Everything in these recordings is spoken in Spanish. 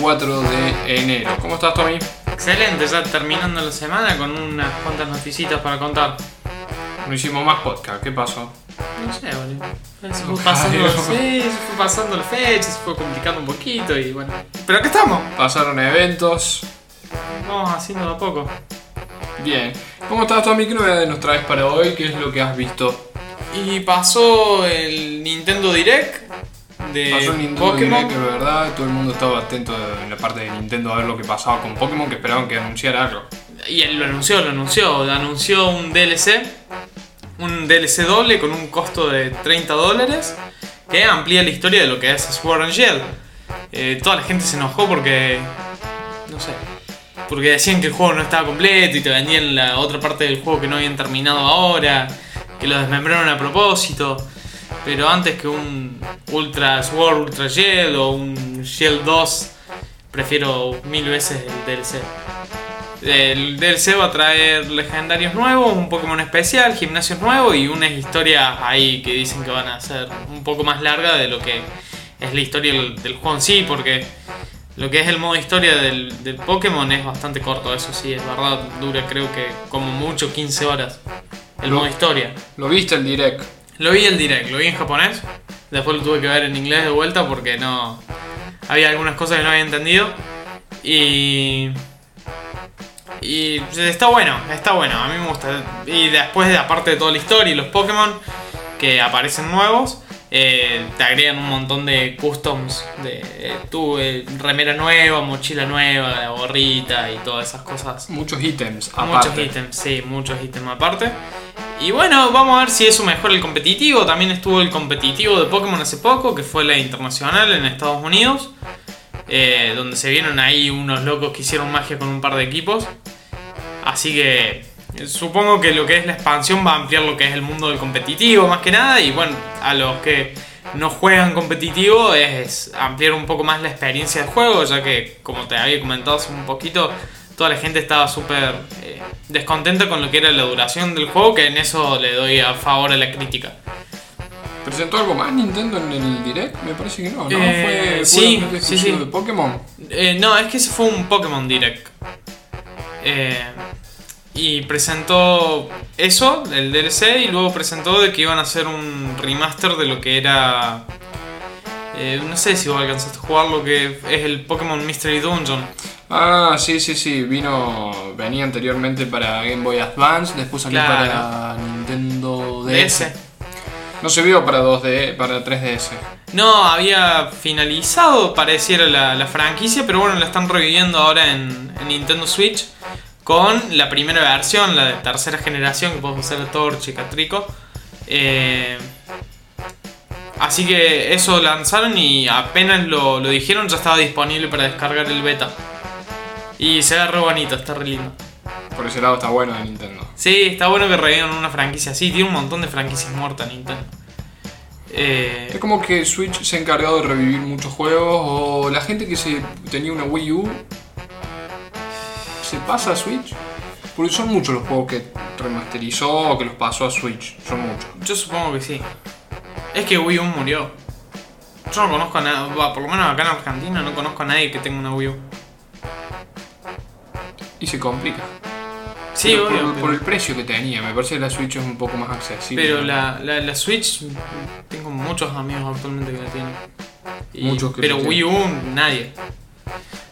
4 de enero. ¿Cómo estás, Tommy? Excelente, ya terminando la semana con unas cuantas noticitas para contar. No hicimos más podcast, ¿qué pasó? No sé, boludo. Se fue, pasando, sí, se fue pasando la fecha, se fue complicando un poquito y bueno. Pero aquí estamos. Pasaron eventos. Vamos haciéndolo a poco. Bien. ¿Cómo estás, Tommy? ¿Qué novedades nos traes para hoy? ¿Qué es lo que has visto? Y pasó el Nintendo Direct de Pasó el Nintendo Pokémon. Direct, de verdad. Todo el mundo estaba atento en la parte de Nintendo a ver lo que pasaba con Pokémon, que esperaban que anunciara algo. Y él lo anunció, lo anunció. Anunció un DLC. Un DLC doble con un costo de 30 dólares. Que amplía la historia de lo que es Sword and Shield. Eh, toda la gente se enojó porque. No sé. Porque decían que el juego no estaba completo y te vendían la otra parte del juego que no habían terminado ahora. Que lo desmembraron a propósito. Pero antes que un Ultra Sword, Ultra Shield o un Shield 2, prefiero mil veces el DLC. El DLC va a traer legendarios nuevos, un Pokémon especial, gimnasios nuevos y unas historias ahí que dicen que van a ser un poco más largas de lo que es la historia del, del juego en sí, porque lo que es el modo historia del, del Pokémon es bastante corto, eso sí, es verdad, dura creo que como mucho 15 horas el Lo- modo historia. ¿Lo viste el Direct? Lo vi el direct, lo vi en japonés. Después lo tuve que ver en inglés de vuelta porque no. Había algunas cosas que no había entendido. Y. Y está bueno, está bueno, a mí me gusta. Y después, de, aparte de toda la historia y los Pokémon que aparecen nuevos, eh, te agregan un montón de customs. De eh, tu eh, remera nueva, mochila nueva, gorrita y todas esas cosas. Muchos ítems, aparte. Muchos ítems, sí, muchos ítems aparte. Y bueno, vamos a ver si eso mejora el competitivo. También estuvo el competitivo de Pokémon hace poco, que fue la internacional en Estados Unidos. eh, donde se vieron ahí unos locos que hicieron magia con un par de equipos. Así que supongo que lo que es la expansión va a ampliar lo que es el mundo del competitivo más que nada. Y bueno, a los que no juegan competitivo es ampliar un poco más la experiencia del juego, ya que como te había comentado hace un poquito, toda la gente estaba súper eh, descontenta con lo que era la duración del juego, que en eso le doy a favor a la crítica. ¿Presentó algo más Nintendo en el Direct? Me parece que no, ¿no? Eh, fue sí, sí, sí. de Pokémon. Eh, no, es que ese fue un Pokémon Direct. Eh, y presentó eso, el DLC, y luego presentó de que iban a hacer un remaster de lo que era... eh, no sé si vos alcanzaste a jugar lo que es el Pokémon Mystery Dungeon. Ah, sí, sí, sí. Vino, venía anteriormente para Game Boy Advance, después salió Claro. para Nintendo DS. DS. No se vio para 2D, para 3DS. No, había finalizado, pareciera la, la franquicia, pero bueno, la están reviviendo ahora en, en Nintendo Switch con la primera versión, la de tercera generación, que podemos usar Torch y Catrico. Eh, así que eso lanzaron y apenas lo, lo dijeron, ya estaba disponible para descargar el beta. Y se ve re bonito, está re lindo. Por ese lado está bueno de Nintendo. Sí, está bueno que revivan una franquicia así, tiene un montón de franquicias muertas Nintendo. Eh, Es como que Switch se ha encargado de revivir muchos juegos o la gente que se tenía una Wii U se pasa a Switch. Porque son muchos los juegos que remasterizó o que los pasó a Switch. Son muchos. Yo supongo que sí. Es que Wii U murió. Yo no conozco a nadie, por lo menos acá en Argentina no conozco a nadie que tenga una Wii U. Y se complica. Sí, Pero obvio. por, pero, por el precio que tenía. Me parece que la Switch es un poco más accesible. pero la, la, la Switch, tengo muchos amigos actualmente que la tienen. Y- Muchos que pero Wii U, nadie.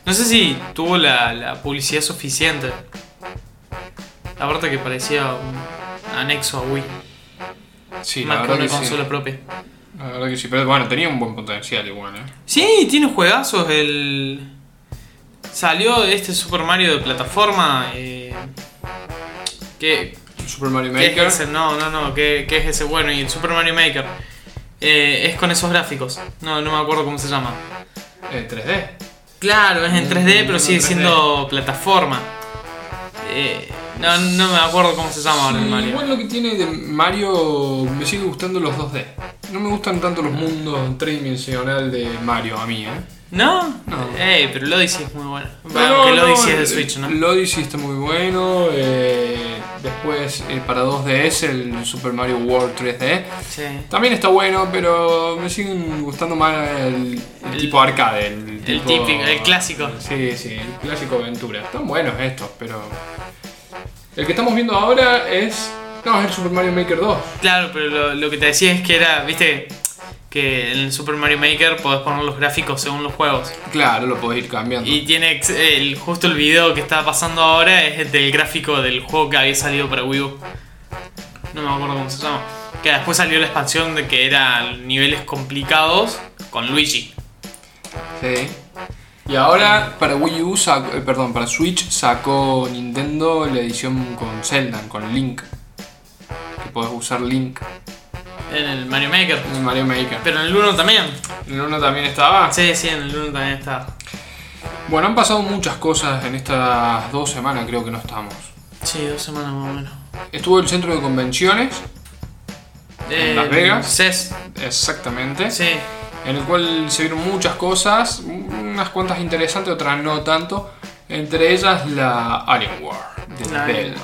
No sé si tuvo la, la publicidad suficiente. Aparte que parecía un anexo a Wii, Sí, la más que verdad una que sí. consola propia. La verdad que sí. Pero bueno, tenía un buen potencial igual, ¿eh? Sí, tiene juegazos. El. Salió este Super Mario de plataforma. Eh... Que, Super Mario ¿Qué Maker. es ese? No, no, no. ¿Qué, qué es ese? Bueno, y el Super Mario Maker. Eh, es con esos gráficos. No, no me acuerdo cómo se llama. eh, 3D. Claro, es en Mm, 3D, pero no, sigue 3D. siendo plataforma. Eh, no, no me acuerdo cómo se llama ahora el Mario. Igual lo que tiene de Mario me sigue gustando los 2D. No me gustan tanto los mundos tridimensional de Mario a mí, ¿eh? ¿No? No. Ey, pero el Odyssey es muy bueno. No, Bueno, aunque el no, Odyssey es de el- Switch, ¿no? El Odyssey está muy bueno. eh, Después eh, para 2DS el Super Mario World 3D. Sí. También está bueno, pero me siguen gustando más el, el El- tipo arcade. El, el tipo- típico, el clásico. Sí, sí, el clásico aventura. Están buenos estos, pero. El que estamos viendo ahora es. No, es el Super Mario Maker 2. Claro, pero lo, lo que te decía es que era, viste, que en el Super Mario Maker podés poner los gráficos según los juegos. Claro, lo podés ir cambiando. Y tiene el, justo el video que está pasando ahora es el del gráfico del juego que había salido para Wii U. No me acuerdo cómo se llama. Que después salió la expansión de que eran niveles complicados con Luigi. Sí. Y ahora para Wii U, eh, perdón, para Switch sacó Nintendo la edición con Zelda, con Link. Que podés usar Link En el Mario Maker. en el Mario Maker. Pero en el 1 también. ¿En el 1 también estaba? Sí, sí, en el 1 también está. Bueno, han pasado muchas cosas en estas dos semanas, creo que no estamos. Sí, dos semanas más o menos. Estuvo el centro de convenciones, ¿En Las Vegas? CES. exactamente, Sí. en el cual se vieron muchas cosas, unas cuantas interesantes, otras no tanto. Entre ellas la Alienware de La Dell, Alienware.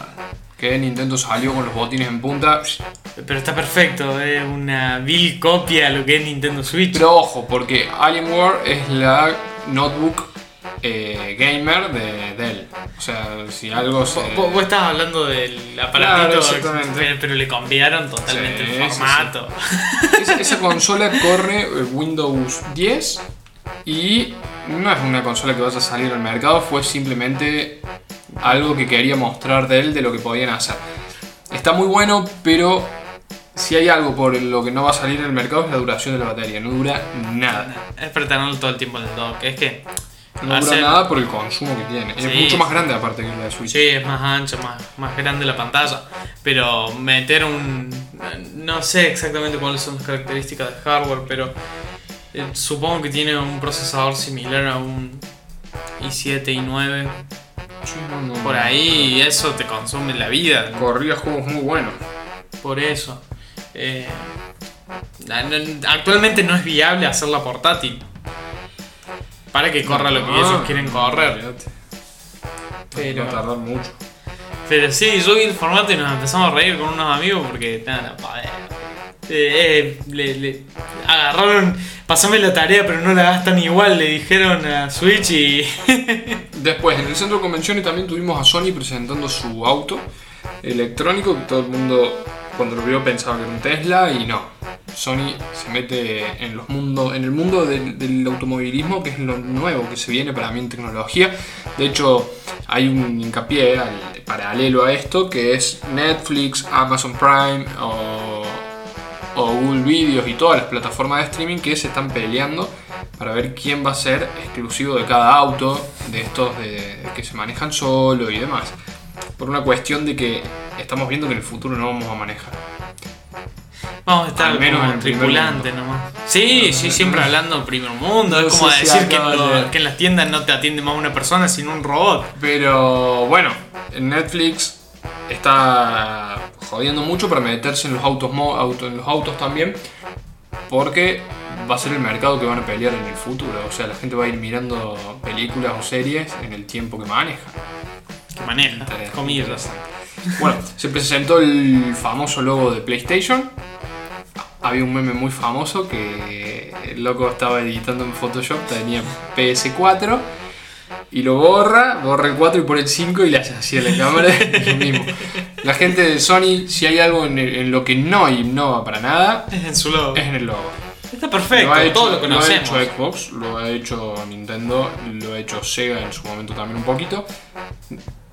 Que Nintendo salió con los botines en punta. Pero está perfecto, es una vil copia de lo que es Nintendo Switch. Pero ojo, porque Alienware es la notebook eh, gamer de Dell. O sea, si algo se... Vos, vos- estabas hablando del Claro, aparatito, exactamente. pero, le cambiaron totalmente Sí, el sí, formato. Esa, esa consola corre eh, Windows 10 y no es una consola que vaya a salir al mercado, fue simplemente algo que quería mostrar de él de lo que podían hacer. Está muy bueno, pero si hay algo por lo que no va a salir al mercado es la duración de la batería, no dura nada. Es para tenerlo todo el tiempo en el dock. Es que No dura nada por el consumo que tiene. Es mucho más grande aparte que la de Switch. Sí, es más ancho, más, más grande la pantalla. Pero meter un. No sé exactamente cuáles son las características del hardware, pero eh, supongo que tiene un procesador similar a un i7, i9. No, no. Por ahí, eso te consume la vida. Corría juegos muy buenos. Por eso. Eh, actualmente no es viable hacerla portátil. Para que corra lo que ellos Ah, quieren correr. Pero- Va a tardar mucho. Pero sí, yo vi el formato y nos empezamos a reír con unos amigos porque nada, eh, eh, le, le agarraron, pasame la tarea pero no la gastan igual, le dijeron a Switch y Después, en el centro de convenciones también tuvimos a Sony presentando su auto electrónico. que Todo el mundo, cuando lo vio, pensaba que era un Tesla y no. Sony se mete en, los mundos, en el mundo del, automovilismo, que es lo nuevo que se viene para mí en tecnología. De hecho, hay un hincapié al- paralelo a esto, que es Netflix, Amazon Prime o Google Videos y todas las plataformas de streaming que se están peleando para ver quién va a ser exclusivo de cada auto, de estos de, que se manejan solo y demás. Por una cuestión de que estamos viendo que en el futuro no vamos a manejar. vamos a estar Al menos como en tripulante nomás. Sí, sí, siempre hablando primer mundo, es como decir que, que en las tiendas no te atiende más una persona sino un robot. Pero bueno, en Netflix está jodiendo mucho para meterse en los autos, en los autos también, porque va a ser el mercado que van a pelear en el futuro. O sea, la gente va a ir mirando películas o series en el tiempo que maneja. Que maneja, comillas. Bueno, se presentó el famoso logo de PlayStation. Había un meme muy famoso que el loco estaba editando en Photoshop, tenía PS4 y lo borra, borra el 4 y pone el 5 y le hace así a la cámara. lo mismo. La gente de Sony, si hay algo en, el- en lo que no innova para nada, Es en su logo. es en el logo. Está perfecto, Lo ha hecho, todo lo lo ha conocemos. hecho Xbox, lo ha hecho Nintendo, lo ha hecho Sega en su momento también un poquito.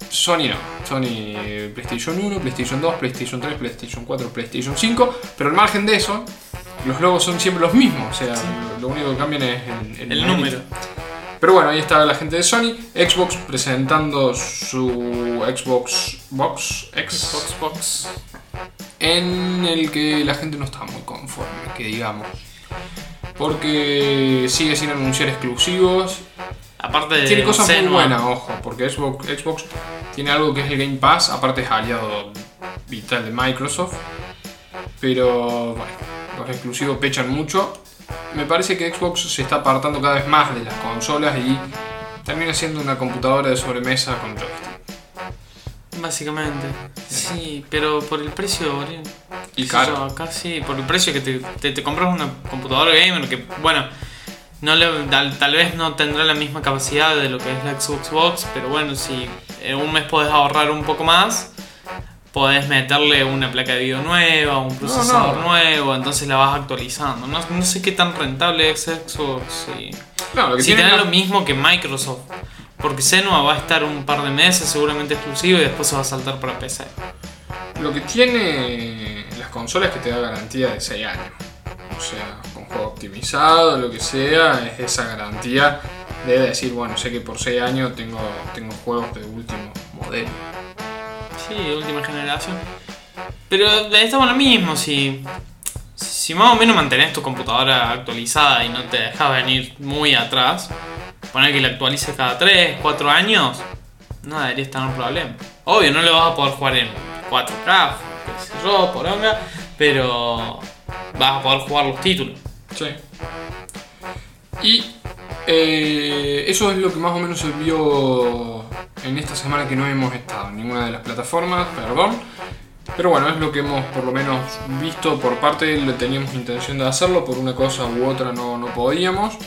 Sony no. Sony PlayStation 1, PlayStation 2, PlayStation 3, PlayStation 4, PlayStation 5. Pero al margen de eso, los logos son siempre los mismos. O sea, lo, lo único que cambian es el, número. Pero bueno, ahí estaba la gente de Sony. Xbox presentando su Xbox Box X. Xbox Box. En el que la gente no está muy conforme, que digamos. Porque sigue sin anunciar exclusivos. Aparte Tiene cosas muy buenas, ojo, porque Xbox, Xbox tiene algo que es el Game Pass, aparte es aliado vital de Microsoft. Pero bueno, los exclusivos pechan mucho. Me parece que Xbox se está apartando cada vez más de las consolas y termina siendo una computadora de sobremesa con joystick. Básicamente. sí, pero por el precio, boludo. Y caro. yo, Acá sí, por el precio que te, te, te compras una computadora gamer que, bueno, no le, tal, tal vez no tendrá la misma capacidad de lo que es la Xbox Box, pero bueno, si en un mes podés ahorrar un poco más, podés meterle una placa de video nueva, un procesador no. nuevo, entonces la vas actualizando. No, no sé qué tan rentable es Xbox No, lo que si tiene lo mismo que Microsoft. Porque Senua va a estar un par de meses seguramente exclusivo y después se va a saltar para PC. Lo que tiene las consolas es que te da garantía de 6 años. O sea, con juego optimizado, lo que sea, es esa garantía de decir, bueno, sé que por 6 años tengo, tengo juegos de último modelo. Sí, de última generación. Pero estamos lo mismo, si, si más o menos mantenés tu computadora actualizada y no te dejas venir muy atrás, poner que la actualices cada 3, 4 años, no deberías tener un problema. Obvio, no lo vas a poder jugar en 4K, qué sé yo, poronga, pero vas a poder jugar los títulos. Sí. Y eh, eso es lo que más o menos se vio en esta semana que no hemos estado en ninguna de las plataformas, perdón. Pero bueno, es lo que hemos por lo menos visto por parte, le teníamos intención de hacerlo, por una cosa u otra no, no podíamos.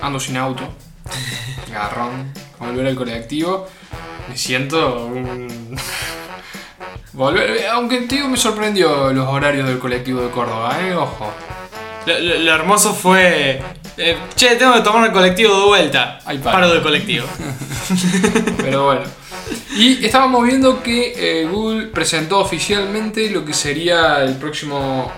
Ando sin auto, garrón, volver al colectivo, me siento un... Volver, aunque digo, me sorprendió los horarios del colectivo de Córdoba, eh, ojo. Lo, lo- lo hermoso fue. eh, che, tengo que tomar el colectivo de vuelta. Para. Paro del colectivo. Pero bueno. Y estábamos viendo que eh, Google presentó oficialmente lo que sería el próximo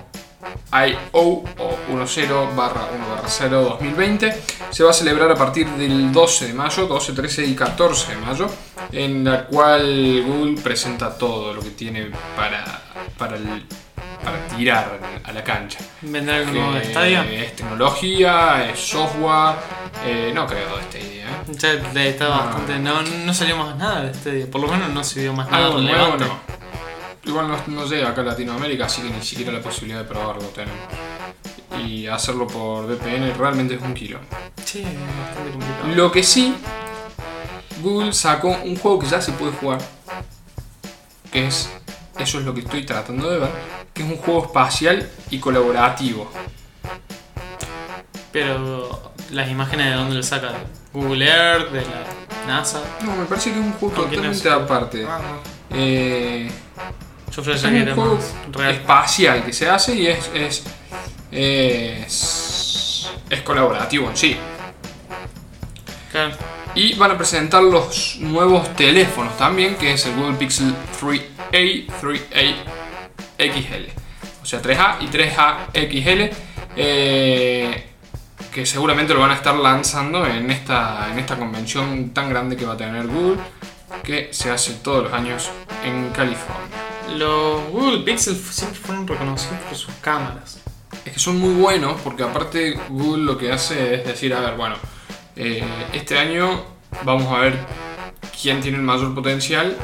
I.O. o 10 barra 1 barra 0 2020. Se va a celebrar a partir del 12 de mayo, 12, 13 y 14 de mayo, en la cual Google presenta todo lo que tiene para, para, el- para tirar a la cancha. ¿Vendrá algo Que nuevo de Stadia? Es tecnología, es software, eh, no creo de esta idea. ¿eh? Ya está bastante. No, no salió más nada de este día. Por lo menos no se vio más nada Algo nuevo no. Igual no, no llega acá a Latinoamérica, así que ni siquiera la posibilidad de probarlo tenemos. Y hacerlo por VPN realmente es un kilo. Sí, es bastante complicado. Lo que sí, Google sacó un juego que ya se puede jugar. Que es, eso es lo que estoy tratando de ver, que es un juego espacial y colaborativo. Pero las imágenes de dónde lo saca, de Google Earth, de la NASA. No, me parece que es un juego ¿Con quién totalmente aparte. Ah, no. Eh, Yo pensé que un era juego más real. espacial que se hace y es, es, es, es colaborativo en sí. Claro. Y van a presentar los nuevos teléfonos también, que es el Google Pixel 3a, 3a XL. O sea, 3A y 3A XL. eh, que seguramente lo van a estar lanzando en esta, en esta convención tan grande que va a tener Google, que se hace todos los años en California. Los Google Pixel siempre fueron reconocidos por sus cámaras. Es que son muy buenos porque aparte Google lo que hace es decir, a ver, bueno, eh, este año vamos a ver quién tiene el mayor potencial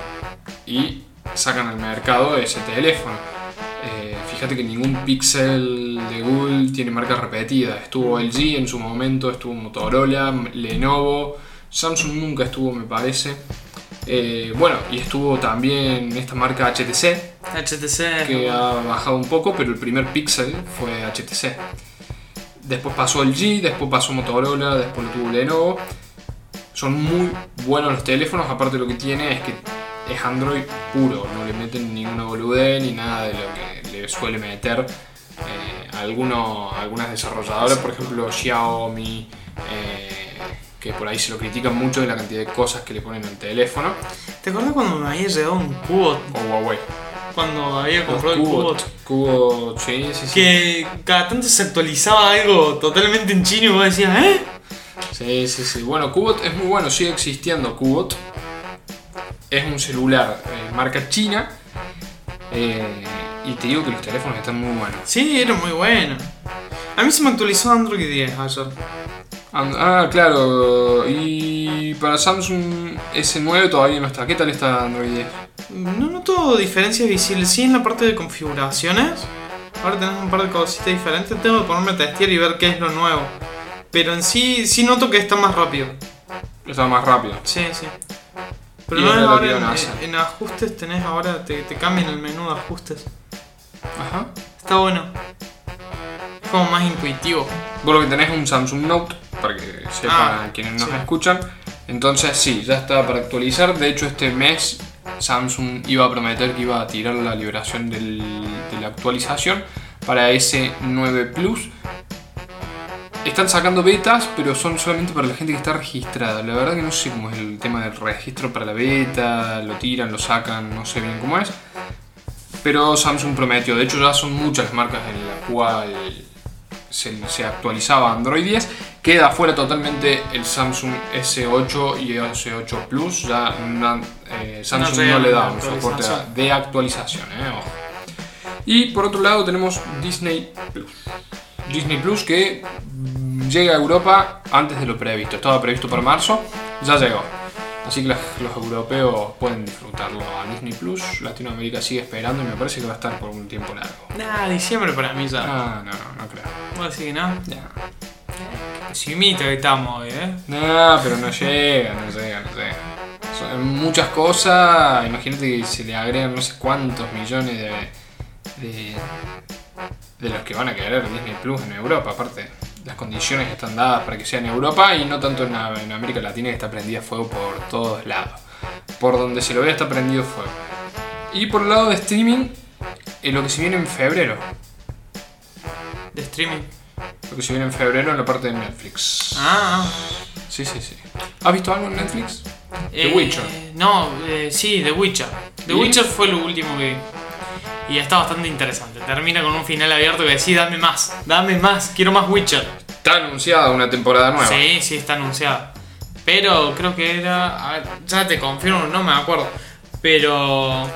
y sacan al mercado ese teléfono. Eh, fíjate que ningún Pixel de Google tiene marca repetida. Estuvo LG en su momento, estuvo Motorola, Lenovo, Samsung nunca estuvo me parece. Eh, bueno, y estuvo también esta marca HTC, HTC. que ha bajado un poco, pero el primer Pixel fue HTC. Después pasó el G, después pasó Motorola, después lo tuvo Lenovo. Son muy buenos los teléfonos, aparte lo que tiene es que es Android puro, no le meten ninguna boludez ni nada de lo que le suele meter eh, alguno- algunas desarrolladoras, por ejemplo Xiaomi, eh, que por ahí se lo critican mucho de la cantidad de cosas que le ponen al teléfono, ¿Te acuerdas cuando me había llegado un cubo? o Huawei. Cuando había comprado el cubo. Cubot, Cubot, sí, sí, sí. Que cada tanto se actualizaba algo totalmente en chino y vos decías, ¿eh? Sí, sí, sí. Bueno, Cubot es muy bueno, sigue existiendo Cubot. Es un celular eh, marca china. eh, y te digo que los teléfonos están muy buenos. Sí, era muy bueno. A mí se me actualizó Android 10 ayer. And- Ah, claro. Y para Samsung S9 todavía no está. ¿Qué tal está Android 10? No noto diferencias visibles. Sí, en la parte de configuraciones. Ahora tenemos un par de cositas diferentes. Tengo que ponerme a testear y ver qué es lo nuevo. Pero en sí, sí noto que está más rápido. Está más rápido. Sí, sí. Pero no es ahora en, en ajustes tenés ahora, te, te cambian el menú de ajustes. Ajá. Está bueno. Como más intuitivo. Vos lo que tenés es un Samsung Note, para que sepan Ah, quienes nos sí. escuchan. Entonces sí, ya está para actualizar. De hecho este mes Samsung iba a prometer que iba a tirar la liberación del- de la actualización para S9 Plus. Están sacando betas, pero son solamente para la gente que está registrada. La verdad que no sé cómo es el tema del registro para la beta, lo tiran, lo sacan, no sé bien cómo es. Pero Samsung prometió, de hecho ya son muchas las marcas en la cual se, se actualizaba Android 10. Queda fuera totalmente el Samsung S8 y S8 Plus. Ya eh, Samsung no, le da un soporte de actualización. eh, ojo. Y por otro lado tenemos Disney Plus. Disney Plus que mm, llega a Europa antes de lo previsto. Estaba previsto para marzo, ya llegó. Así que los europeos pueden disfrutarlo a Disney Plus. Latinoamérica sigue esperando y me parece que va a estar por un tiempo largo. Nah, diciembre para mí ya. Ah, no, no, no creo. ¿Vos decís que no? Ya. Simita que estamos hoy, ¿eh? No, pero no llega, no llega, no llega. Son muchas cosas, imagínate que se le agregan no sé cuántos millones de, de, de los que van a querer Disney Plus en Europa. Aparte, las condiciones están dadas para que sea en Europa y no tanto en, en América Latina que está prendida fuego por todos lados. Por donde se lo vea está prendido fuego. Y por el lado de streaming, eh, lo que se viene en febrero. De streaming. Lo que se viene en febrero en la parte de Netflix. Ah. Sí, sí, sí. ¿Has visto algo en Netflix? The Eh, Witcher. No, eh, sí, The Witcher. The ¿Y? Witcher fue lo último que. Y está bastante interesante. Termina con un final abierto que decís, dame más, dame más, quiero más Witcher. Está anunciada una temporada nueva. Sí, sí, está anunciada. Pero creo que era. a ver, ya te confirmo, no me acuerdo. Pero.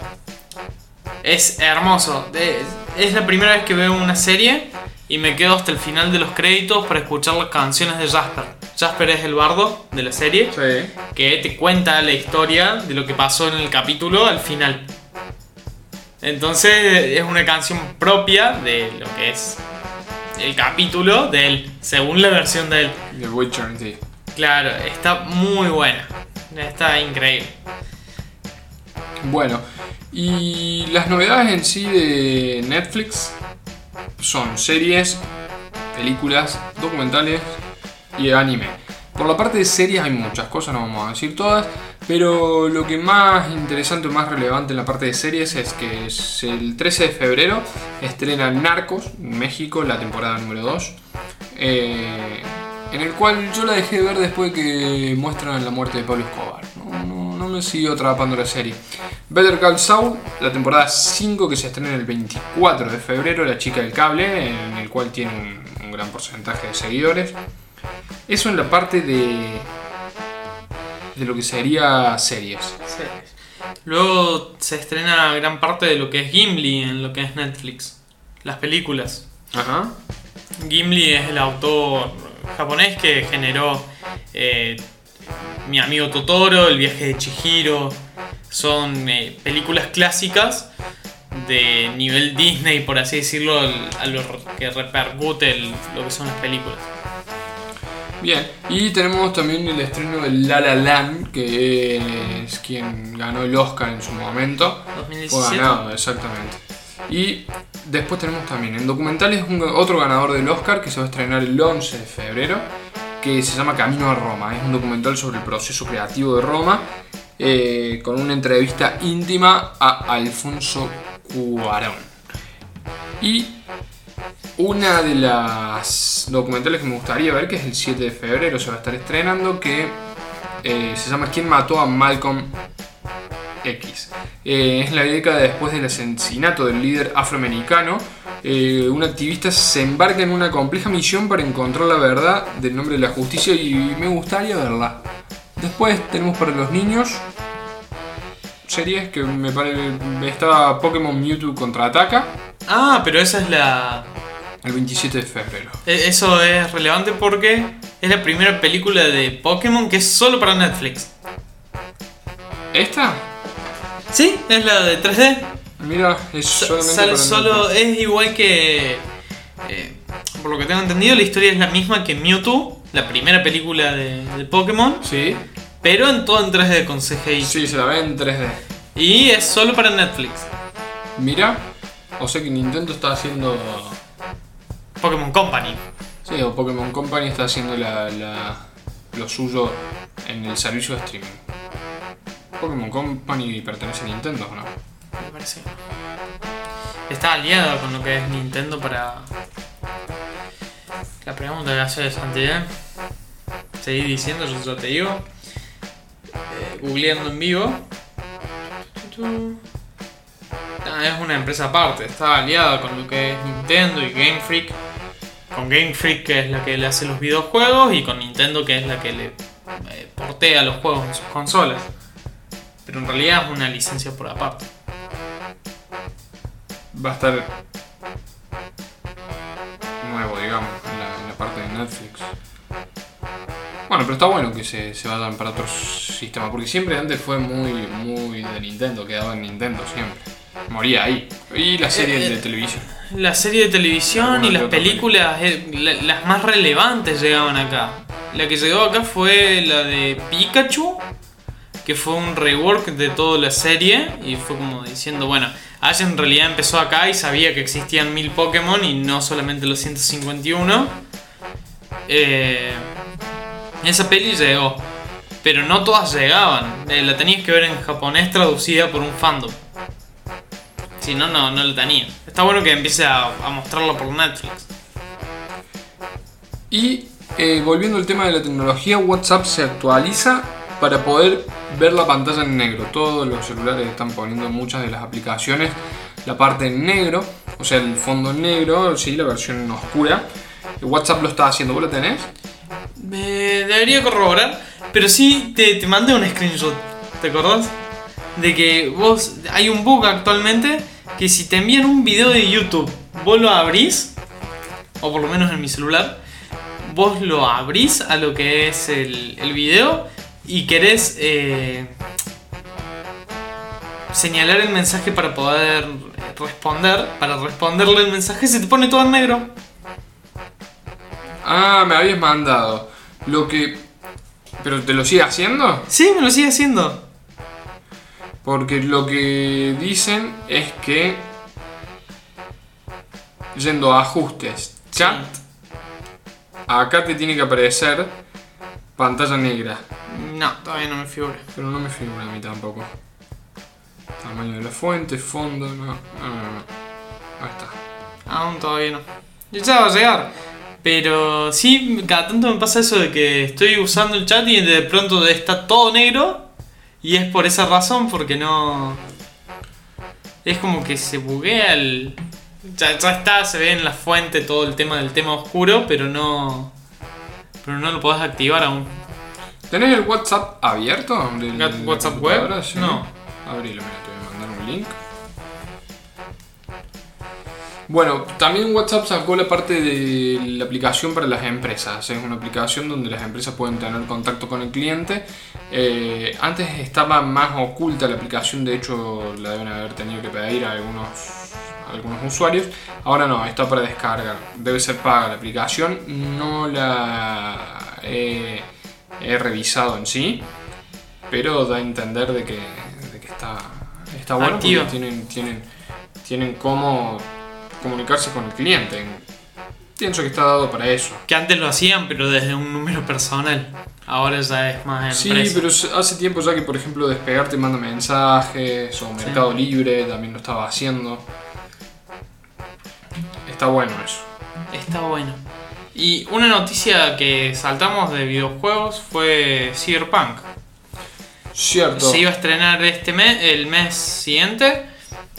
Es hermoso. Es la primera vez que veo una serie y me quedo hasta el final de los créditos para escuchar las canciones de Jasper. Jasper es el bardo de la serie Sí. que te cuenta la historia de lo que pasó en el capítulo al final. Entonces es una canción propia de lo que es el capítulo de él, según la versión de él. The Witcher, sí. Claro, está muy buena. Está increíble. Bueno, y las novedades en sí de Netflix son series, películas, documentales y anime. Por la parte de series hay muchas cosas, no vamos a decir todas, pero lo que más interesante o más relevante en la parte de series es que es el 13 de febrero estrena Narcos, México, la temporada número 2. eh, en el cual yo la dejé de ver después de que muestran la muerte de Pablo Escobar. No, no- no me siguió atrapando la serie. Better Call Saul, la temporada 5 que se estrena el 24 de febrero, La chica del cable, en el cual tiene un gran porcentaje de seguidores. Eso en la parte de, de lo que sería series. Luego se estrena gran parte de lo que es Gimli en lo que es Netflix. Las películas. Ajá. Gimli es el autor japonés que generó eh, Mi amigo Totoro, El viaje de Chihiro. Son eh, películas clásicas de nivel Disney, por así decirlo, a lo que repercute el- lo que son las películas. Bien, y tenemos también el estreno de La La Land, que es quien ganó el Oscar en su momento. Fue 2017. ganado, exactamente. Y después tenemos también en documentales un- otro ganador del Oscar que se va a estrenar el 11 de febrero, que se llama Camino a Roma. Es un documental sobre el proceso creativo de Roma, eh, con una entrevista íntima a Alfonso Cuarón. Y una de las documentales que me gustaría ver, que es el 7 de febrero, se va a estar estrenando, que eh, se llama ¿Quién mató a Malcolm X? Eh, es la década después del asesinato del líder afroamericano. eh, un activista se embarca en una compleja misión para encontrar la verdad del nombre de la justicia y me gustaría verla. Después tenemos para los niños series que me parece. Estaba Pokémon Mewtwo contraataca Ah, pero esa es la. El 27 de febrero. e- Eso es relevante porque es la primera película de Pokémon que es solo para Netflix. ¿Esta? Sí, es la de 3D. Mira, es solamente sale para solo, Netflix. es igual que. eh, por lo que tengo entendido, la historia es la misma que Mewtwo, la primera película de, de Pokémon. Sí. pero en todo en 3D con CGI. Sí, se la ve en 3D. Y es solo para Netflix. Mira, o sea que Nintendo está haciendo. Pokémon Company. Sí, o Pokémon Company está haciendo la, la- lo suyo en el servicio de streaming. Pokémon Company pertenece a Nintendo, ¿o ¿no? Me parece. Está aliado con lo que es Nintendo para. La pregunta que hace Santi, ¿eh? Seguí diciendo, yo te digo. Eh, googleando en vivo. Es una empresa aparte, está aliada con lo que es Nintendo y Game Freak. Con Game Freak que es la que le hace los videojuegos y con Nintendo que es la que le eh, portea los juegos en sus consolas. Pero en realidad es una licencia por aparte. Va a estar nuevo, digamos, en la, en la parte de Netflix. Bueno, pero está bueno que se, se vayan para otros sistemas, porque siempre antes fue muy, muy de Nintendo, quedaba en Nintendo siempre. Moría ahí. Y la serie Eh, eh, de televisión. La serie de televisión y las películas, eh, la- las más relevantes llegaban acá. La que llegó acá fue la de Pikachu, que fue un rework de toda la serie y fue como diciendo, bueno, Ash en realidad empezó acá y sabía que existían mil Pokémon y no solamente los 151. Eh, esa peli llegó, pero no todas llegaban. Eh, la tenías que ver en japonés traducida por un fandom. Si no, no, no lo tenía. Está bueno que empiece a, a mostrarlo por Netflix. Y eh, volviendo al tema de la tecnología, WhatsApp se actualiza para poder ver la pantalla en negro. Todos los celulares están poniendo en muchas de las aplicaciones la parte en negro, o sea, el fondo en negro, sí, la versión oscura. WhatsApp lo está haciendo, ¿vos lo tenés? Me debería corroborar, pero sí te, te mandé un screenshot. ¿Te acordás? De que vos. Hay un bug actualmente que si te envían un video de YouTube, vos lo abrís, o por lo menos en mi celular, vos lo abrís a lo que es el, el video y querés eh, señalar el mensaje para poder responder. Para responderle el mensaje se te pone todo en negro. Ah, me habías mandado. Lo que... ¿Pero te lo sigue haciendo? Sí, me lo sigue haciendo. Porque lo que dicen es que... Yendo a ajustes, chat, acá te tiene que aparecer pantalla negra. No, todavía no me figura. Pero no me figura a mí tampoco. Tamaño de la fuente, fondo, no. No, no, no. Ahí está. Aún todavía no. Ya va a llegar. Pero sí, cada tanto me pasa eso de que estoy usando el chat y de pronto está todo negro. Y es por esa razón, porque no. Es como que se buguea el. Ya, ya está, se ve en la fuente todo el tema del tema oscuro, pero no. Pero no lo podés activar aún. ¿Tenés el WhatsApp abierto? la WhatsApp web? Sí. No. Abrilo, mira, te voy a mandar un link. Bueno, también WhatsApp sacó la parte de la aplicación para las empresas. Es una aplicación donde las empresas pueden tener contacto con el cliente. Eh, antes estaba más oculta la aplicación, de hecho la deben haber tenido que pedir a algunos, a algunos usuarios. Ahora no, está para descargar. Debe ser paga la aplicación. No la he, he revisado en sí, pero da a entender de que, de que está, está bueno tienen, tienen, tienen cómo comunicarse con el cliente. Pienso que está dado para eso. Que antes lo hacían, pero desde un número personal. Ahora ya es más Sí, empresa. pero s- hace tiempo ya que, por ejemplo, Despegar te manda mensajes o Mercado Libre también lo estaba haciendo. Está bueno eso. Está bueno. Y una noticia que saltamos de videojuegos fue Cyberpunk. Cierto. Se iba a estrenar este mes, el mes siguiente,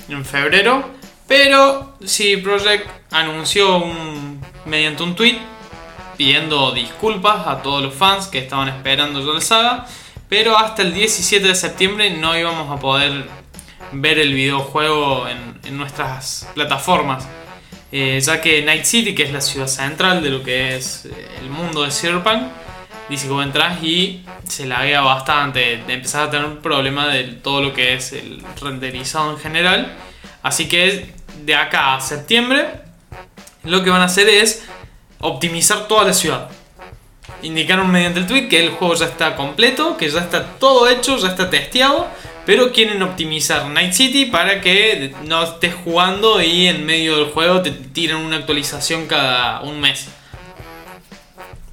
en febrero, pero CD Projekt anunció un, mediante un tweet pidiendo disculpas a todos los fans que estaban esperando ya la saga, pero hasta el 17 de septiembre no íbamos a poder ver el videojuego en, nuestras plataformas. Eh, ya que Night City, que es la ciudad central de lo que es eh, el mundo de Cyberpunk, dice que entras y se laguea bastante, empezás a tener un problema de todo lo que es el renderizado en general. Así que de acá a septiembre lo que van a hacer es optimizar toda la ciudad. indicaron mediante el tweet que el juego ya está completo, que ya está todo hecho, ya está testeado, pero quieren optimizar Night City para que no estés jugando y en medio del juego te tiren una actualización cada un mes.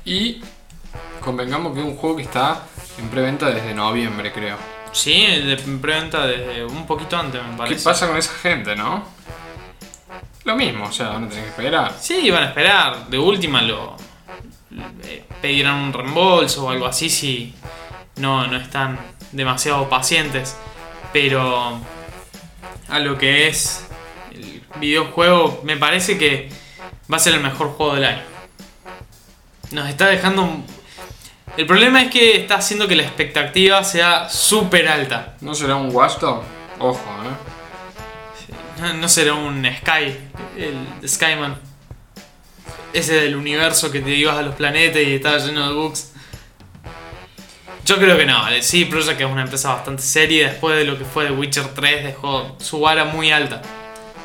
Y convengamos que es un juego que está en preventa desde noviembre, creo. Sí, de preventa desde un poquito antes, me ¿Qué parece. pasa con esa gente, no? Lo mismo, o sea, van a tener que esperar. Sí, van a esperar. De última lo eh, pedirán un reembolso o algo así si no, no están demasiado pacientes. Pero a lo que es el videojuego, me parece que va a ser el mejor juego del año. Nos está dejando... un- El problema es que está haciendo que la expectativa sea súper alta. ¿No será un Watchdog? Ojo, ¿eh? No, no será un Sky, el Skyman. Ese del universo que te ibas a los planetas y estaba lleno de bugs. Yo creo que no. eh, Sí, Project es una empresa bastante seria. Después de lo que fue The Witcher 3, dejó su vara muy alta.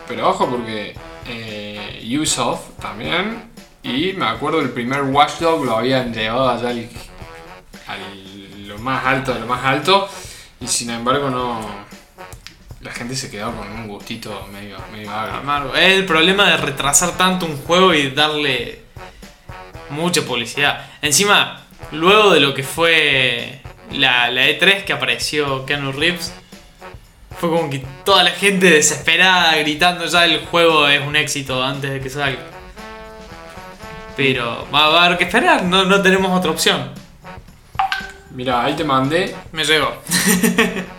Pero ojo porque eh, Ubisoft también. Y me acuerdo el primer Watchdog lo habían llevado allá al, al- lo más alto de lo más alto. Y sin embargo no. La gente se quedó con un gustito medio, medio agrio. Amargo. Es el problema de retrasar tanto un juego y darle mucha publicidad. Encima, luego de lo que fue la, la E3 que apareció Keanu Reeves, fue como que toda la gente desesperada gritando ya el juego es un éxito antes de que salga. Pero va a haber que esperar, no, no tenemos otra opción. Mira, ahí te mandé. Me llegó.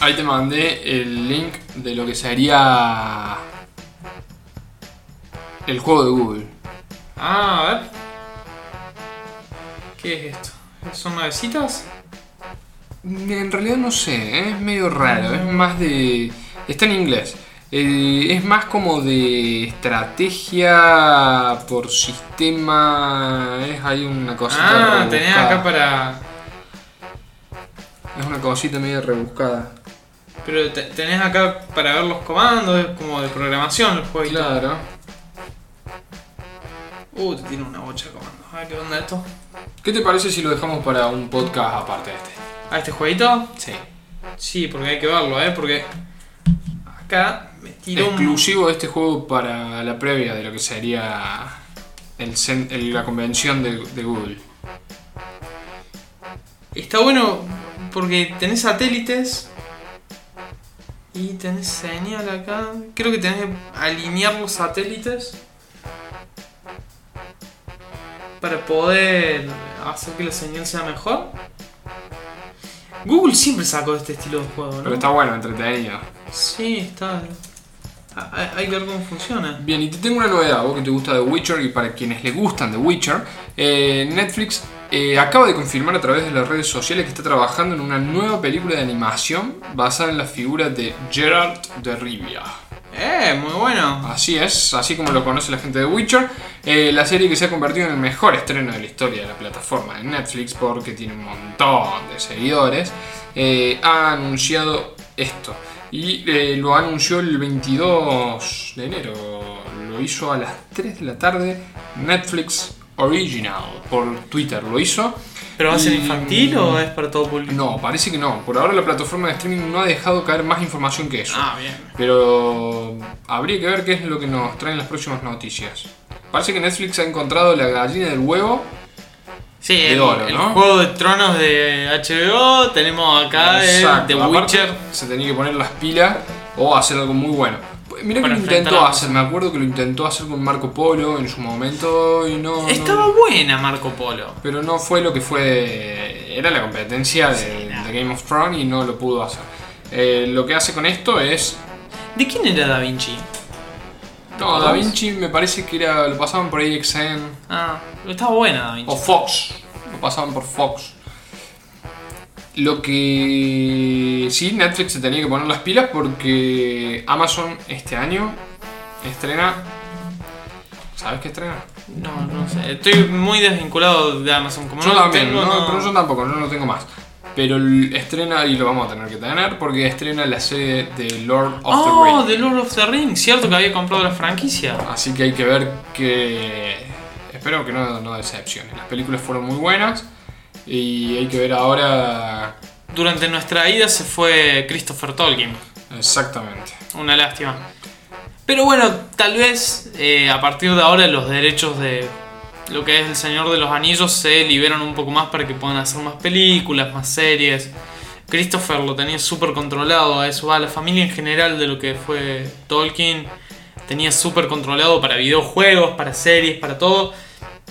Ahí te mandé el link de lo que sería el juego de Google. Ah, a ver. ¿Qué es esto? ¿Son navecitas? En realidad no sé, ¿eh? es medio raro, es más de... Está en inglés. Eh, es más como de estrategia por sistema. Es ahí una cosita. Ah, tenés acá para. Es una cosita medio rebuscada. Pero te- tenés acá para ver los comandos, es como de programación el juego. Claro. Uh, te tiene una bocha de comandos. A ver qué onda esto. ¿Qué te parece si lo dejamos para un podcast aparte de este? ¿A este jueguito? Sí. Sí, porque hay que verlo, ¿eh? Porque acá me tiró un... Exclusivo de este juego para la previa de lo que sería el cen- el- la convención de, de Google. Está bueno porque tenés satélites y tenés señal acá. Creo que tenés que alinear los satélites para poder hacer que la señal sea mejor. Google siempre sacó este estilo de juego, ¿no? Pero está bueno, entretenido. Sí, está. Hay hay que ver cómo funciona. Bien, y te tengo una novedad, vos que te gusta The Witcher y para quienes le gustan The Witcher, eh, Netflix eh, acaba de confirmar a través de las redes sociales que está trabajando en una nueva película de animación basada en la figura de Geralt de Rivia. Eh, muy bueno. Así es, así como lo conoce la gente de Witcher, eh, la serie que se ha convertido en el mejor estreno de la historia de la plataforma de Netflix porque tiene un montón de seguidores, eh, ha anunciado esto. Y eh, lo anunció el 22 de enero, lo hizo a las 3 de la tarde Netflix Original por Twitter, lo hizo. ¿Pero va a ser infantil o es para todo público? No, parece que no. Por ahora la plataforma de streaming no ha dejado caer más información que eso. Ah, bien. Pero habría que ver qué es lo que nos traen las próximas noticias. Parece que Netflix ha encontrado la gallina del huevo. Sí, De el, oro, el ¿no? juego de tronos de HBO. Tenemos acá el Exacto. The Aparte, Witcher. Se tenía que poner las pilas o hacer algo muy bueno. Mira que lo intentó hacer, me acuerdo que lo intentó hacer con Marco Polo en su momento y no. Estaba no- buena Marco Polo. pero no fue lo que fue. Era la competencia de, Sí, no. de Game of Thrones y no lo pudo hacer. Eh, lo que hace con esto es. ¿De quién era Da Vinci? No. Da Vinci me parece que era. Lo pasaban por AXN. Ah, estaba buena Da Vinci. O Fox. Lo pasaban por Fox. Lo que sí, Netflix se tenía que poner las pilas porque Amazon este año estrena. ¿Sabes qué estrena? No, no sé. Estoy muy desvinculado de Amazon. Como Yo no también, tengo, no, no- pero yo tampoco, no lo tengo más. Pero estrena, y lo vamos a tener que tener, porque estrena la serie de Lord of Oh, the The Lord of the Rings. Cierto que había comprado la franquicia. Rings. Así que hay que ver que espero que no, no decepcione. Las películas fueron muy buenas y hay que ver ahora Durante nuestra ida se fue Christopher Tolkien. exactamente. Una lástima. Pero bueno, tal vez eh, a partir de ahora los derechos de lo que es El Señor de los Anillos se liberan un poco más para que puedan hacer más películas, más series. Christopher lo tenía súper controlado, a eso va la familia en general de lo que fue Tolkien. Tenía súper controlado para videojuegos, para series, para todo.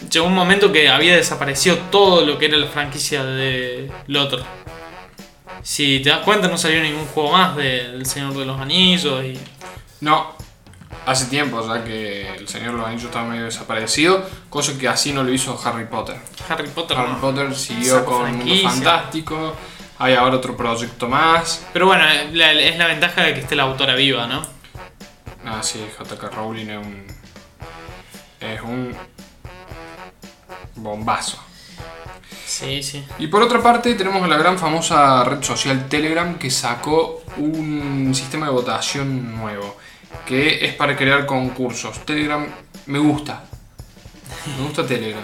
Llegó un momento que había desaparecido todo lo que era la franquicia de Lothar. Si te das cuenta, no salió ningún juego más de- del Señor de los Anillos y No, hace tiempo ya que el Señor de los Anillos estaba medio desaparecido, cosa que así no lo hizo Harry Potter. Harry Potter Harry no. Potter siguió con Mundo. Fantástico, hay ahora otro proyecto más. Pero bueno, la- es la ventaja de que esté la autora viva, ¿no? Ah, sí, JK Rowling es un. Es un. Bombazo. Sí, sí. Y por otra parte, tenemos la gran famosa red social Telegram que sacó un sistema de votación nuevo que es para crear concursos. Telegram me gusta. Me gusta Telegram.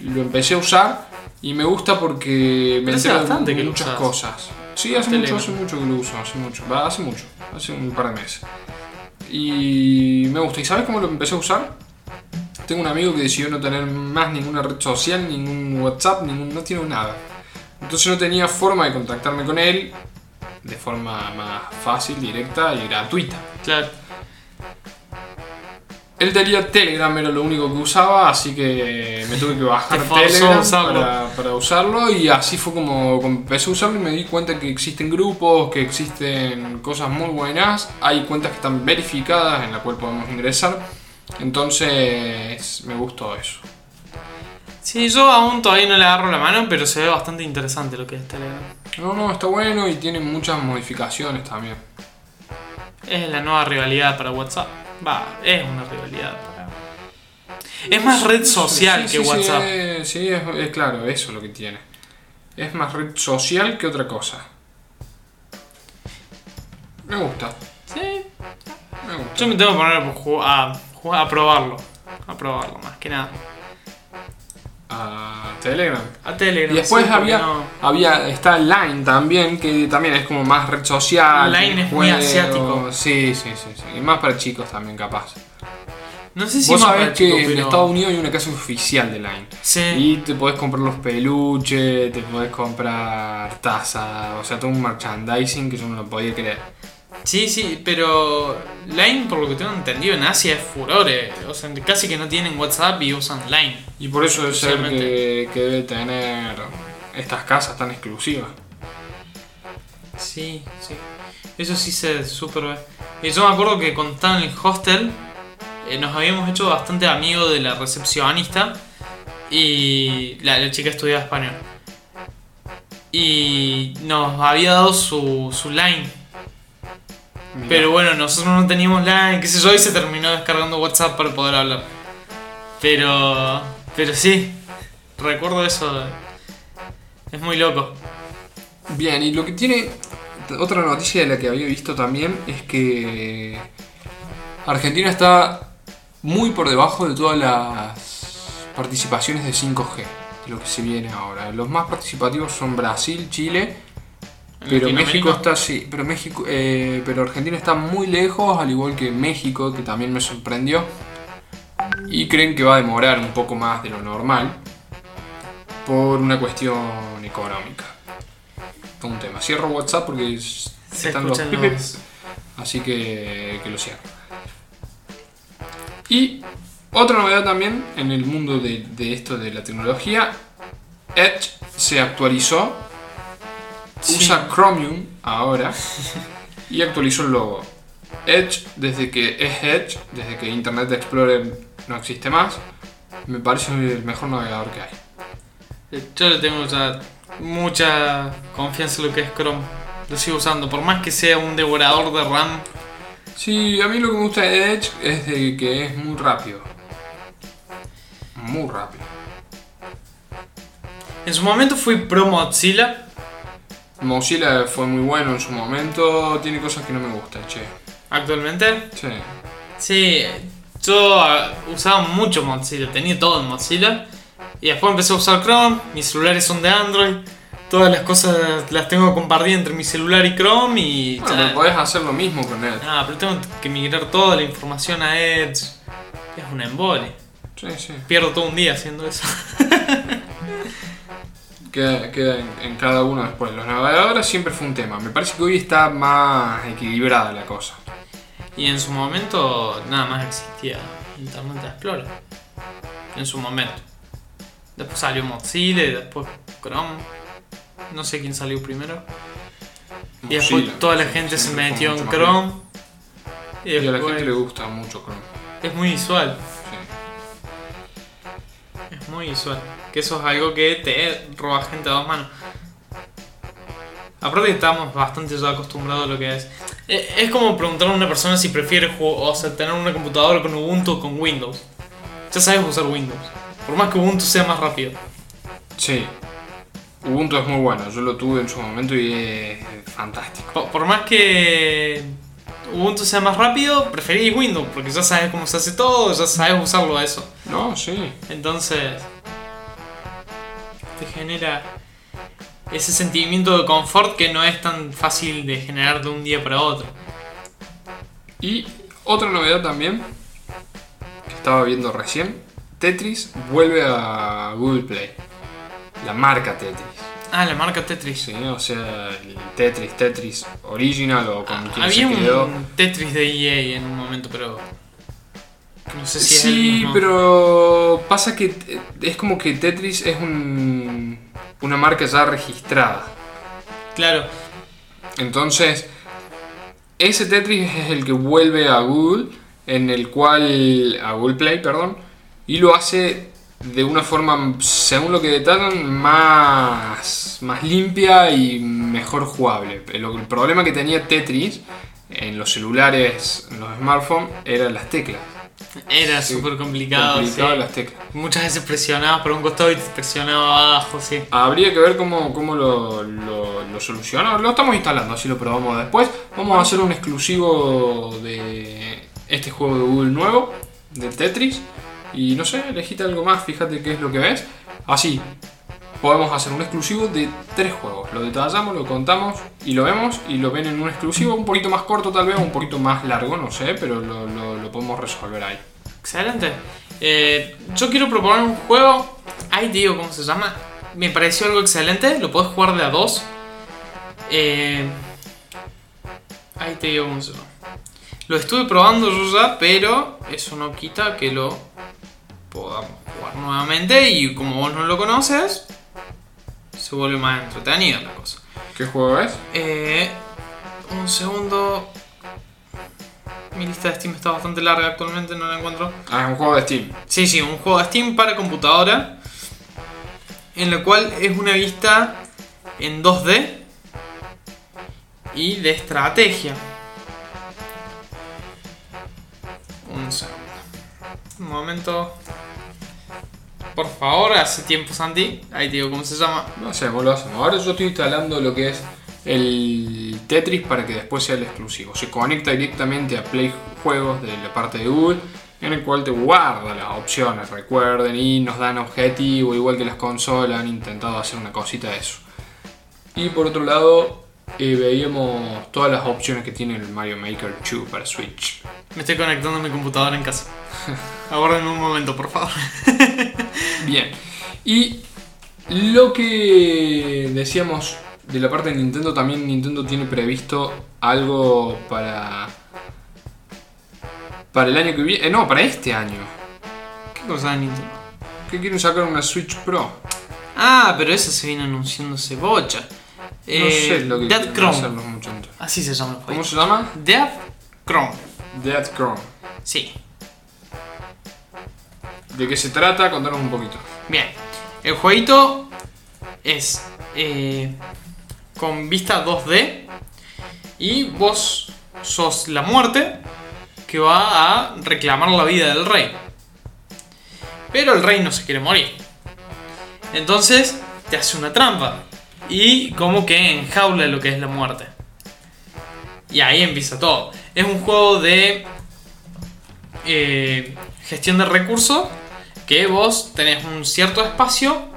Lo empecé a usar y me gusta porque me entero bastante que muchas usas. cosas. Sí, hace Telegram. mucho, hace mucho que lo uso, hace mucho. Va, hace mucho, hace un par de meses. Y me gusta. ¿Y sabes cómo lo empecé a usar? Tengo un amigo que decidió no tener más ninguna red social, ningún WhatsApp, ningún, no tiene nada. Entonces no tenía forma de contactarme con él de forma más fácil, directa y gratuita. Claro. Él tenía Telegram, era lo único que usaba, así que me tuve que bajar Telegram usarlo. para, para usarlo y así fue como empecé a usarlo y me di cuenta que existen grupos, que existen cosas muy buenas, hay cuentas que están verificadas en la cual podemos ingresar, entonces me gustó eso. Sí, yo aún todavía no le agarro la mano, pero se ve bastante interesante lo que es Telegram. No, no, está bueno y tiene muchas modificaciones también. Es la nueva rivalidad para WhatsApp. Va, es una rivalidad para. Es más red social Sí, que sí, WhatsApp. eh, Sí, es, es claro, eso es lo que tiene. Es más red social que otra cosa. Me gusta, Sí. me gusta. Yo me tengo que poner a, a, probarlo. A probarlo, más que nada. A Telegram. A Telegram. Y después sí, había, no- había, está Line también, que también es como más red social. Line es muy asiático. Sí, sí, sí, sí. Y más para chicos también, capaz. No sé si Vos sabés que en pero- Estados Unidos hay una casa oficial de Line. Sí. Y te podés comprar los peluches, te podés comprar tazas, o sea, todo un merchandising que yo no lo podía creer. Sí, sí, pero Line, por lo que tengo entendido, en Asia es furore. O sea, casi que no tienen WhatsApp y usan Line. Y por eso debe ser que, que debe tener estas casas tan exclusivas. Sí, sí. Eso sí se super ve. Y yo me acuerdo que cuando estaba en el hostel, eh, nos habíamos hecho bastante amigos de la recepcionista y la, la chica estudiaba español. Y nos había dado su, su line. Mirá. Pero bueno, nosotros no teníamos line, qué sé yo, y se terminó descargando WhatsApp para poder hablar. Pero. Pero sí, recuerdo eso. Es muy loco. Bien, y lo que tiene. Otra noticia de la que había visto también es que. Argentina está muy por debajo de todas las participaciones de 5G, de lo que se viene ahora. Los más participativos son Brasil, Chile, pero. México está sí, pero México, eh, pero Argentina está muy lejos, al igual que México, que también me sorprendió. Y creen que va a demorar un poco más de lo normal por una cuestión económica. Un tema. Cierro WhatsApp porque Se están los los- así que, que lo cierro. Y otra novedad también en el mundo de, de esto de la tecnología, Edge se actualizó. Usa Chromium ahora y actualizó el logo. Edge, desde que es Edge, desde que Internet Explorer no existe más, me parece el mejor navegador que hay. Yo le tengo ya mucha confianza en lo que es Chrome. Lo sigo usando, por más que sea un devorador de RAM. Sí, a mí lo que me gusta de Edge es de que es muy rápido. Muy rápido. En su momento fui pro Mozilla. Mozilla fue muy bueno en su momento, tiene cosas que no me gustan, che. Actualmente, Sí. sí, Yo ah, usaba mucho Mozilla, tenía todo en Mozilla. Y después empecé a usar Chrome, mis celulares son de Android. Todas las cosas las tengo compartidas entre mi celular y Chrome y... Bueno, pero podés hacer lo mismo con él. Ah, pero tengo que migrar toda la información a Edge. Es un embole. Sí, sí. Pierdo todo un día haciendo eso. Queda, queda en, en cada uno después. Los navegadores siempre fue un tema. Me parece que hoy está más equilibrada la cosa. Y en su momento nada más existía Internet Explorer. En su momento. Después salió Mozilla y después Chrome. No sé quién salió primero. Y después toda la gente se metió en Chrome. Y a la gente le gusta mucho Chrome. es muy visual. Sí. Es muy visual. Que eso es algo que te roba gente a dos manos. Aparte que estamos bastante ya acostumbrados a lo que es. Eh, Es como preguntar a una persona si prefiere o sea, tener una computadora con Ubuntu o con Windows. Ya sabes usar Windows. Por más que Ubuntu sea más rápido. Sí. Ubuntu es muy bueno. Yo lo tuve en su momento y es fantástico. Por, por más que Ubuntu sea más rápido, preferís Windows. Porque ya sabes cómo se hace todo, ya sabes usarlo a eso. No, sí. Entonces, te genera ese sentimiento de confort que no es tan fácil de generar de un día para otro. Y otra novedad también que estaba viendo recién. Tetris vuelve a Google Play. La marca Tetris. Ah, la marca Tetris. Sí, o sea, el Tetris, Tetris Original o con quien Ah, Había se quedó. un Tetris de EA en un momento, pero. No sé si Sí, pero pasa que eh, es como que Tetris es un, una marca ya registrada. Claro, Entonces, ese Tetris es el que vuelve a Google, en el cual. a Google Play, perdón, y lo hace de una forma, según lo que detallan, más, más limpia y mejor jugable. El, el problema que tenía Tetris en los celulares, en los smartphones, eran las teclas. Era Sí, súper complicado. Complicado sí. las teclas. Muchas veces presionabas por un costado y te presionaba abajo, sí. Habría que ver cómo, cómo lo, lo, lo soluciona. Lo estamos instalando, así lo probamos después. Vamos a hacer un exclusivo de este juego de Google nuevo, de Tetris. Y no sé, elegite algo más, fíjate qué es lo que ves. Así, podemos hacer un exclusivo de tres juegos. Lo detallamos, lo contamos y lo vemos. Y lo ven en un exclusivo un poquito más corto tal vez, un poquito más largo, no sé, pero lo, podemos resolver ahí. Excelente. Eh, yo quiero proponer un juego. Ay, digo, ¿cómo se llama? Me pareció algo excelente. Lo puedes jugar de a dos. Eh, ahí te digo cómo se llama. Lo estuve probando yo ya, pero eso no quita que lo podamos jugar nuevamente. Y como vos no lo conoces, se vuelve más entretenida la cosa. ¿Qué juego es? Eh, un segundo. Mi lista de Steam está bastante larga actualmente, no la encuentro. Ah, es un juego de Steam. Sí, sí, un juego de Steam para computadora. En el cual es una vista en 2D y de estrategia. Un segundo. Un momento. Por favor, hace tiempo Santi. Ahí te digo cómo se llama. Lo hacemos, lo hacemos. Ahora yo estoy instalando lo que es el Tetris para que después sea el exclusivo. Se conecta directamente a Play Juegos de la parte de Google, en el cual te guarda las opciones, recuerden, y nos dan objetivo, igual que las consolas, han intentado hacer una cosita de eso. Y por otro lado, eh, veíamos todas las opciones que tiene el Mario Maker 2 para Switch. Me estoy conectando a mi computadora en casa. Aguarden un momento, por favor. Bien. Y lo que decíamos de la parte de Nintendo, también Nintendo tiene previsto algo para. Para el año que viene. eh, no, para este año. ¿Qué cosa de Nintendo? Que quieren sacar una Switch Pro. Ah, pero eso se viene anunciando hace bocha. No Eh, sé lo que los muchachos. Así se llama el ¿Cómo juego. se llama? Dead Chrome. Dead Chrome. Sí. ¿De qué se trata? Contanos un poquito. Bien. El jueguito es eh, con vista 2D y vos sos la muerte que va a reclamar la vida del rey. Pero el rey no se quiere morir. Entonces te hace una trampa y como que enjaula lo que es la muerte. Y ahí empieza todo. Es un juego de eh, gestión de recursos, que vos tenés un cierto espacio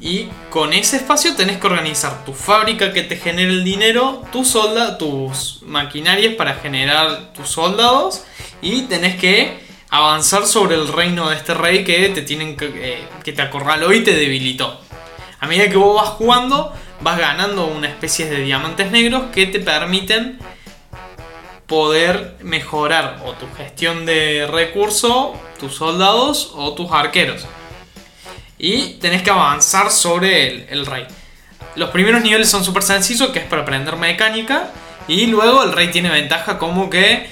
y con ese espacio tenés que organizar tu fábrica que te genere el dinero, tu solda, tus maquinarias para generar tus soldados y tenés que avanzar sobre el reino de este rey que te tienen que, eh, que te acorraló y te debilitó. A medida que vos vas jugando, vas ganando una especie de diamantes negros que te permiten poder mejorar o tu gestión de recursos, tus soldados o tus arqueros. Y tenés que avanzar sobre el, rey. Los primeros niveles son súper sencillos, que es para aprender mecánica. Y luego el rey tiene ventaja como que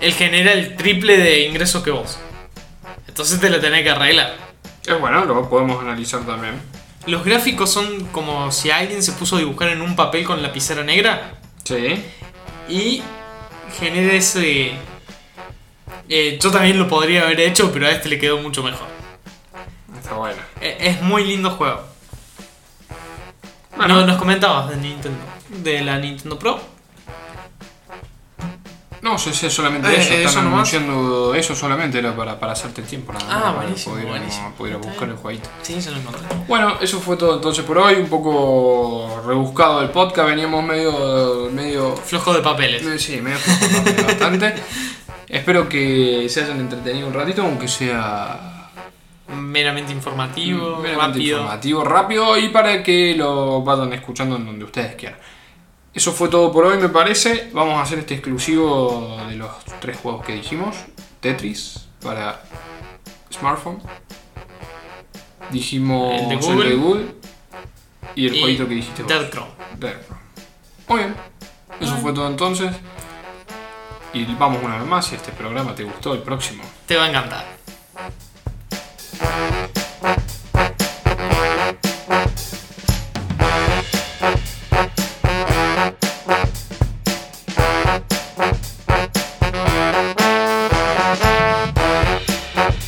él genera el triple de ingresos que vos. Entonces te lo tenés que arreglar. Es bueno, lo podemos analizar también. Los gráficos son como si alguien se puso a dibujar en un papel con lapicera negra Sí. y genera ese... eh, yo también lo podría haber hecho, pero a este le quedó mucho mejor. Está bueno. Eh, es muy lindo juego. Bueno. No, nos comentabas de Nintendo, de la Nintendo Pro. No, yo sé solamente Eh, eso. eso Están anunciando eso solamente, era para, para hacerte el tiempo. Nada, Ah, para buenísimo, poder, buenísimo. poder buscar el jueguito. Sí, se lo encontré. Bueno, eso fue todo entonces por hoy. Un poco rebuscado el podcast. Veníamos medio. medio Flojo de papeles. eh, sí, medio flojo, bastante. Espero que se hayan entretenido un ratito, aunque sea Meramente informativo, meramente rápido. informativo, rápido y para que lo vayan escuchando en donde ustedes quieran. Eso fue todo por hoy, me parece. Vamos a hacer este exclusivo de los tres juegos que dijimos: Tetris para smartphone. Dijimos El de Google. Google y el Y jueguito que dijiste. Dead Crow. Dead Crow. Muy bien. Eso fue todo entonces. Y vamos una vez más. Si este programa te gustó, el próximo Te va a encantar.